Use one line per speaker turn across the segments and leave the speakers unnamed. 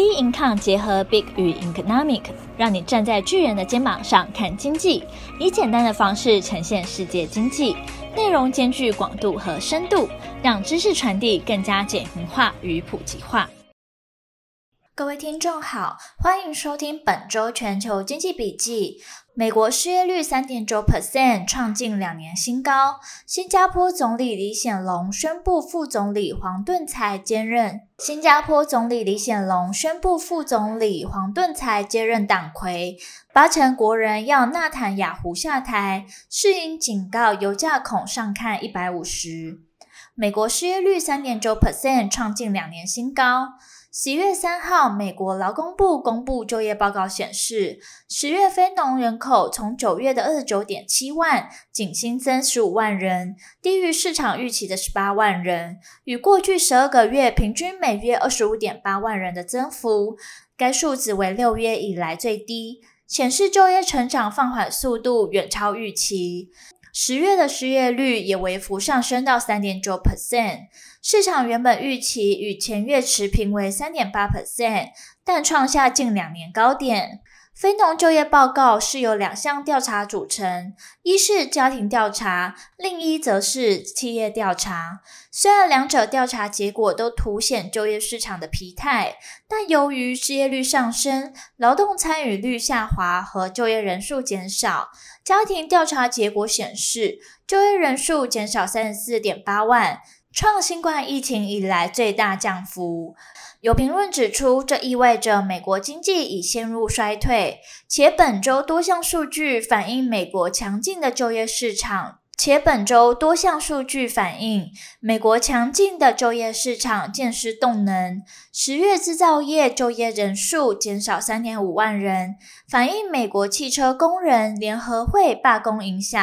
B Income 结合 Big 与 Economic，让你站在巨人的肩膀上看经济，以简单的方式呈现世界经济，内容兼具广度和深度，让知识传递更加简明化与普及化。各位听众好，欢迎收听本周全球经济笔记。美国失业率三点九 percent，创近两年新高。新加坡总理李显龙宣布副总理黄顿才接任。新加坡总理李显龙宣布副总理黄顿才接任党魁。八成国人要纳坦雅胡下台。世银警告油价恐上看一百五十。美国失业率三点九 percent，创近两年新高。十月三号，美国劳工部公布就业报告显示，十月非农人口从九月的二十九点七万，仅新增十五万人，低于市场预期的十八万人，与过去十二个月平均每月二十五点八万人的增幅，该数字为六月以来最低，显示就业成长放缓速度远超预期。十月的失业率也微幅上升到三点九 percent。市场原本预期与前月持平为三点八 percent，但创下近两年高点。非农就业报告是由两项调查组成，一是家庭调查，另一则是企业调查。虽然两者调查结果都凸显就业市场的疲态，但由于失业率上升、劳动参与率下滑和就业人数减少，家庭调查结果显示，就业人数减少三十四点八万。创新冠疫情以来最大降幅。有评论指出，这意味着美国经济已陷入衰退，且本周多项数据反映美国强劲的就业市场，且本周多项数据反映美国强劲的就业市场渐失动能。十月制造业就业人数减少三点五万人，反映美国汽车工人联合会罢工影响。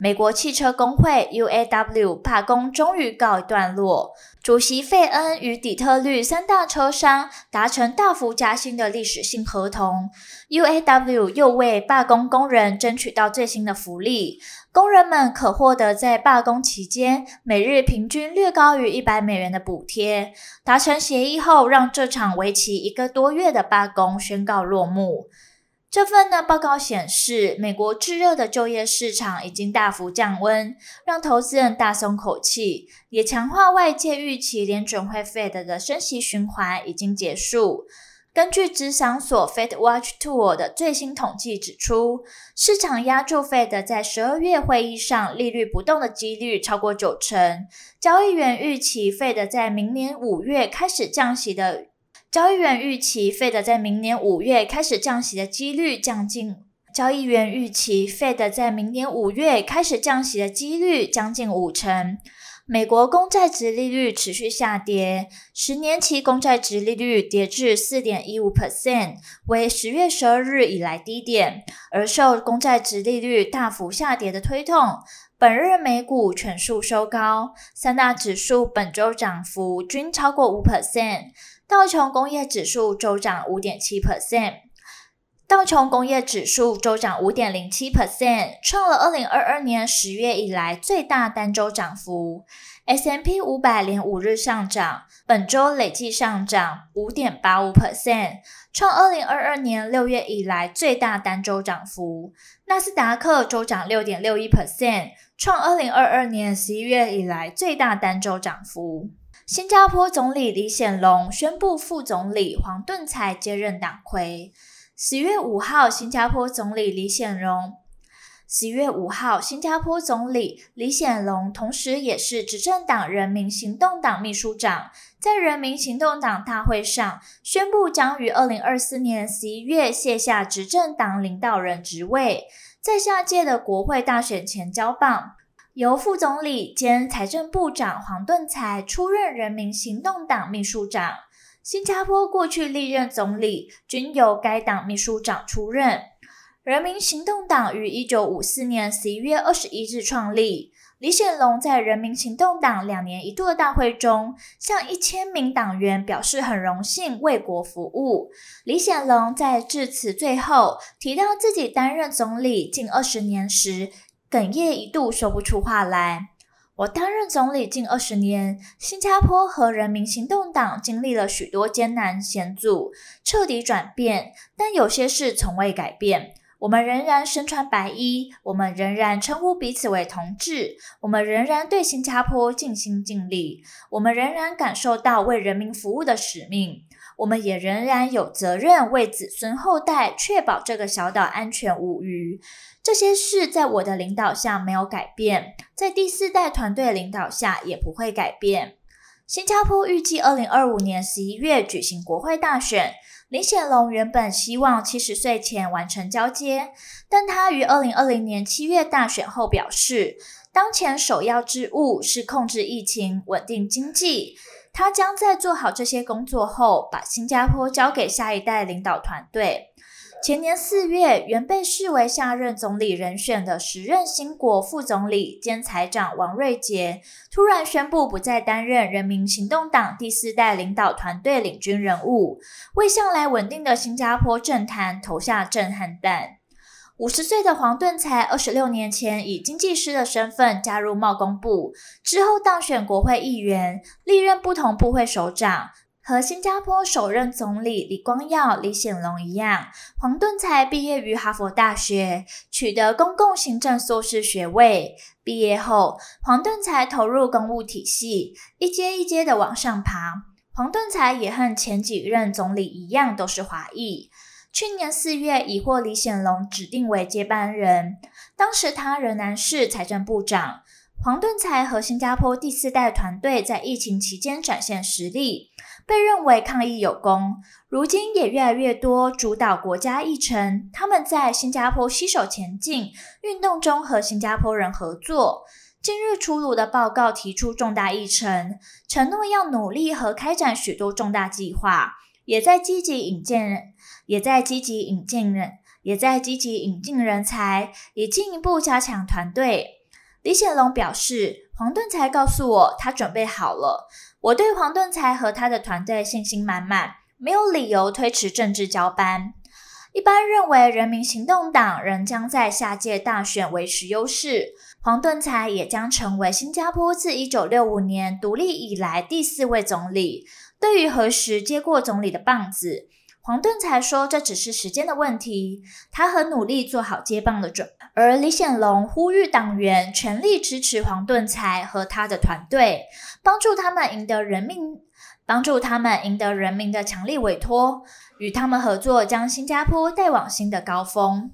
美国汽车工会 UAW 罢工终于告一段落，主席费恩与底特律三大车商达成大幅加薪的历史性合同。UAW 又为罢工工人争取到最新的福利，工人们可获得在罢工期间每日平均略高于一百美元的补贴。达成协议后，让这场为期一个多月的罢工宣告落幕。这份呢报告显示，美国炙热的就业市场已经大幅降温，让投资人大松口气，也强化外界预期联准会 Fed 的升息循环已经结束。根据咨商所 Fed Watch Tool 的最新统计指出，市场押注 Fed 在十二月会议上利率不动的几率超过九成，交易员预期 Fed 在明年五月开始降息的。交易员预期，Fed 在明年五月开始降息的几率将近。交易员预期，Fed 在明年五月开始降息的几率将近五成。美国公债殖利率持续下跌，十年期公债殖利率跌至四点一五 percent，为十月十二日以来低点。而受公债殖利率大幅下跌的推动，本日美股全数收高，三大指数本周涨幅均超过五 percent。道琼工业指数周涨五点七 percent，道琼工业指数周涨五点零七 percent，创了二零二二年十月以来最大单周涨幅。S M P 五百连五日上涨，本周累计上涨五点八五 percent，创二零二二年六月以来最大单周涨幅。纳斯达克周涨六点六一 percent，创二零二二年十一月以来最大单周涨幅。新加坡总理李显龙宣布副总理黄顿才接任党魁。十月五号，新加坡总理李显龙，十月五号，新加坡总理李显龙同时也是执政党人民行动党秘书长，在人民行动党大会上宣布将于二零二四年十一月卸下执政党领导人职位，在下届的国会大选前交棒。由副总理兼财政部长黄顿才出任人民行动党秘书长。新加坡过去历任总理均由该党秘书长出任。人民行动党于一九五四年十一月二十一日创立。李显龙在人民行动党两年一度的大会中，向一千名党员表示很荣幸为国服务。李显龙在致辞最后提到自己担任总理近二十年时，哽咽一度说不出话来。我担任总理近二十年，新加坡和人民行动党经历了许多艰难险阻，彻底转变，但有些事从未改变。我们仍然身穿白衣，我们仍然称呼彼此为同志，我们仍然对新加坡尽心尽力，我们仍然感受到为人民服务的使命，我们也仍然有责任为子孙后代确保这个小岛安全无虞。这些事在我的领导下没有改变，在第四代团队领导下也不会改变。新加坡预计二零二五年十一月举行国会大选。林显龙原本希望七十岁前完成交接，但他于二零二零年七月大选后表示，当前首要之务是控制疫情、稳定经济。他将在做好这些工作后，把新加坡交给下一代领导团队。前年四月，原被视为下任总理人选的时任新国副总理兼财长王瑞杰，突然宣布不再担任人民行动党第四代领导团队领军人物，为向来稳定的新加坡政坛投下震撼弹。五十岁的黄顿才二十六年前以经济师的身份加入贸工部，之后当选国会议员，历任不同部会首长。和新加坡首任总理李光耀、李显龙一样，黄顿才毕业于哈佛大学，取得公共行政硕士学位。毕业后，黄顿才投入公务体系，一阶一阶的往上爬。黄顿才也和前几任总理一样，都是华裔。去年四月，已获李显龙指定为接班人，当时他仍然是财政部长。黄顿才和新加坡第四代团队在疫情期间展现实力。被认为抗疫有功，如今也越来越多主导国家议程。他们在新加坡携手前进运动中和新加坡人合作。近日出炉的报告提出重大议程，承诺要努力和开展许多重大计划，也在积极引荐人，也在积极引进人，也在积极引进人才，以进一步加强团队。李显龙表示，黄盾才告诉我，他准备好了。我对黄盾才和他的团队信心满满，没有理由推迟政治交班。一般认为，人民行动党仍将在下届大选维持优势，黄盾才也将成为新加坡自一九六五年独立以来第四位总理。对于何时接过总理的棒子，黄顿才说这只是时间的问题，他很努力做好接棒的准。而李显龙呼吁党员全力支持黄顿才和他的团队。帮助他们赢得人民，帮助他们赢得人民的强力委托，与他们合作，将新加坡带往新的高峰。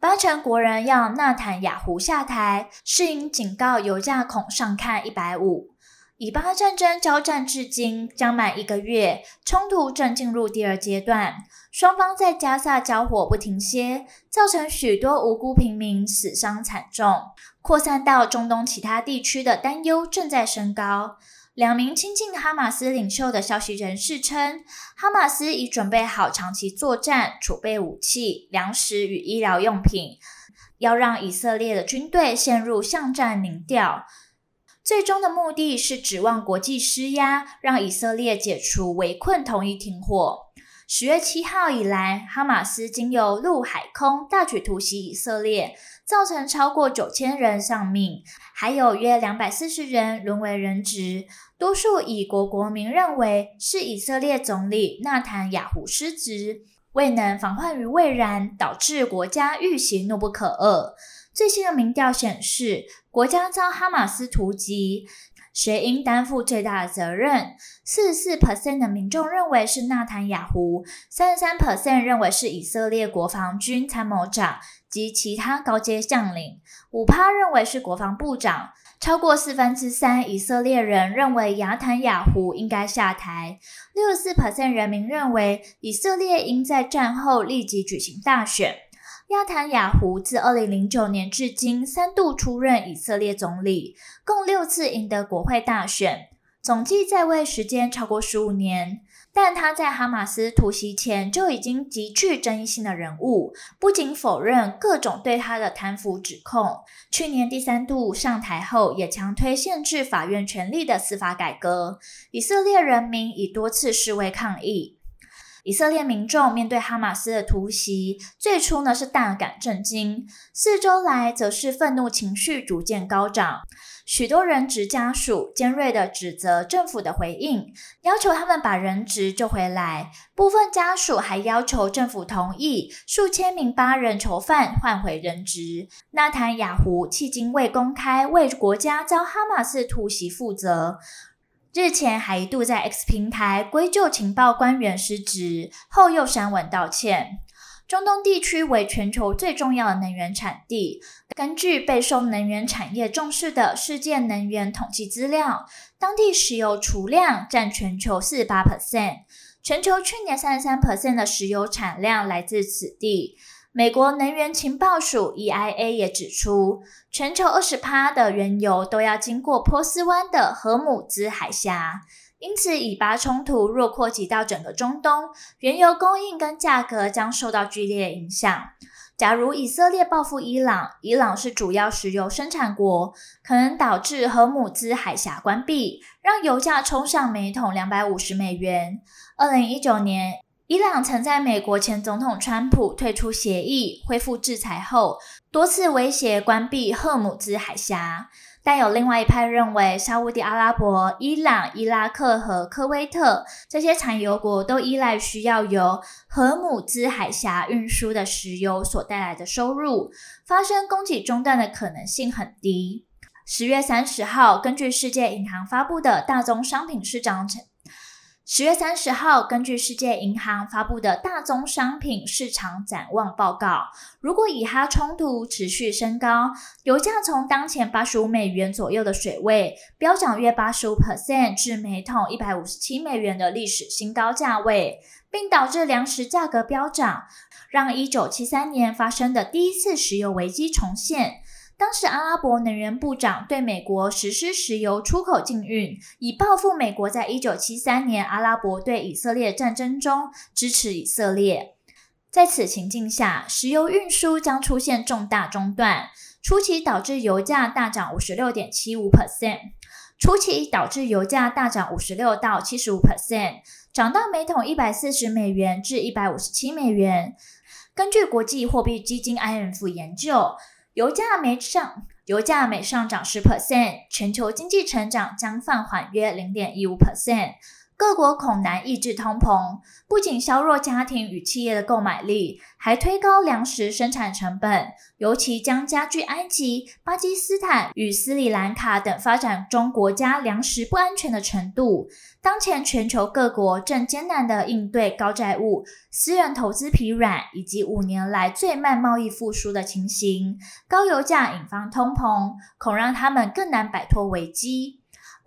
八成国人要纳坦雅胡下台，是因警告油价恐上看一百五。以巴战争交战至今将满一个月，冲突正进入第二阶段，双方在加萨交火不停歇，造成许多无辜平民死伤惨重，扩散到中东其他地区的担忧正在升高。两名亲近哈马斯领袖的消息人士称，哈马斯已准备好长期作战，储备武器、粮食与医疗用品，要让以色列的军队陷入巷战宁调。最终的目的是指望国际施压，让以色列解除围困，同意停火。十月七号以来，哈马斯经由陆海空大举突袭以色列，造成超过九千人丧命，还有约两百四十人沦为人质。多数以国国民认为是以色列总理纳坦雅胡失职，未能防患于未然，导致国家遇袭怒不可遏。最新的民调显示，国家遭哈马斯突击，谁应担负最大的责任？四十四 percent 的民众认为是纳坦雅胡，三十三 percent 认为是以色列国防军参谋长及其他高阶将领，五趴认为是国防部长，超过四分之三以色列人认为亚坦雅胡应该下台，六十四 percent 人民认为以色列应在战后立即举行大选。亚坦雅胡自二零零九年至今三度出任以色列总理，共六次赢得国会大选，总计在位时间超过十五年。但他在哈马斯突袭前就已经极具争议性的人物，不仅否认各种对他的贪腐指控，去年第三度上台后也强推限制法院权力的司法改革。以色列人民已多次示威抗议。以色列民众面对哈马斯的突袭，最初呢是大感震惊，四周来则是愤怒情绪逐渐高涨。许多人质家属尖锐地指责政府的回应，要求他们把人质救回来。部分家属还要求政府同意数千名巴人囚犯换回人质。纳坦雅胡迄今未公开为国家遭哈马斯突袭负责。日前还一度在 X 平台归咎情报官员失职，后又删文道歉。中东地区为全球最重要的能源产地。根据备受能源产业重视的世界能源统计资料，当地石油储量占全球四十八 percent，全球去年三十三 percent 的石油产量来自此地。美国能源情报署 EIA 也指出，全球二十趴的原油都要经过波斯湾的荷姆兹海峡。因此，以巴冲突若扩及到整个中东，原油供应跟价格将受到剧烈影响。假如以色列报复伊朗，伊朗是主要石油生产国，可能导致荷姆兹海峡关闭，让油价冲上每桶两百五十美元。二零一九年，伊朗曾在美国前总统川普退出协议、恢复制裁后，多次威胁关闭赫姆兹海峡。但有另外一派认为，沙乌地阿拉伯、伊朗、伊拉克和科威特这些产油国都依赖需要由赫姆兹海峡运输的石油所带来的收入，发生供给中断的可能性很低。十月三十号，根据世界银行发布的大宗商品市场十月三十号，根据世界银行发布的大宗商品市场展望报告，如果以哈冲突持续升高，油价从当前八十五美元左右的水位飙涨约八十五 percent 至每桶一百五十七美元的历史新高价位，并导致粮食价格飙涨，让一九七三年发生的第一次石油危机重现。当时，阿拉伯能源部长对美国实施石油出口禁运，以报复美国在一九七三年阿拉伯对以色列战争中支持以色列。在此情境下，石油运输将出现重大中断，初期导致油价大涨五十六点七五 percent，初期导致油价大涨五十六到七十五 percent，涨到每桶一百四十美元至一百五十七美元。根据国际货币基金 IMF 研究。油价每上，油价每上涨十 percent，全球经济成长将放缓约零点一五 percent。各国恐难抑制通膨，不仅削弱家庭与企业的购买力，还推高粮食生产成本，尤其将加剧埃及、巴基斯坦与斯里兰卡等发展中国家粮食不安全的程度。当前全球各国正艰难地应对高债务、私人投资疲软以及五年来最慢贸易复苏的情形，高油价引发通膨，恐让他们更难摆脱危机。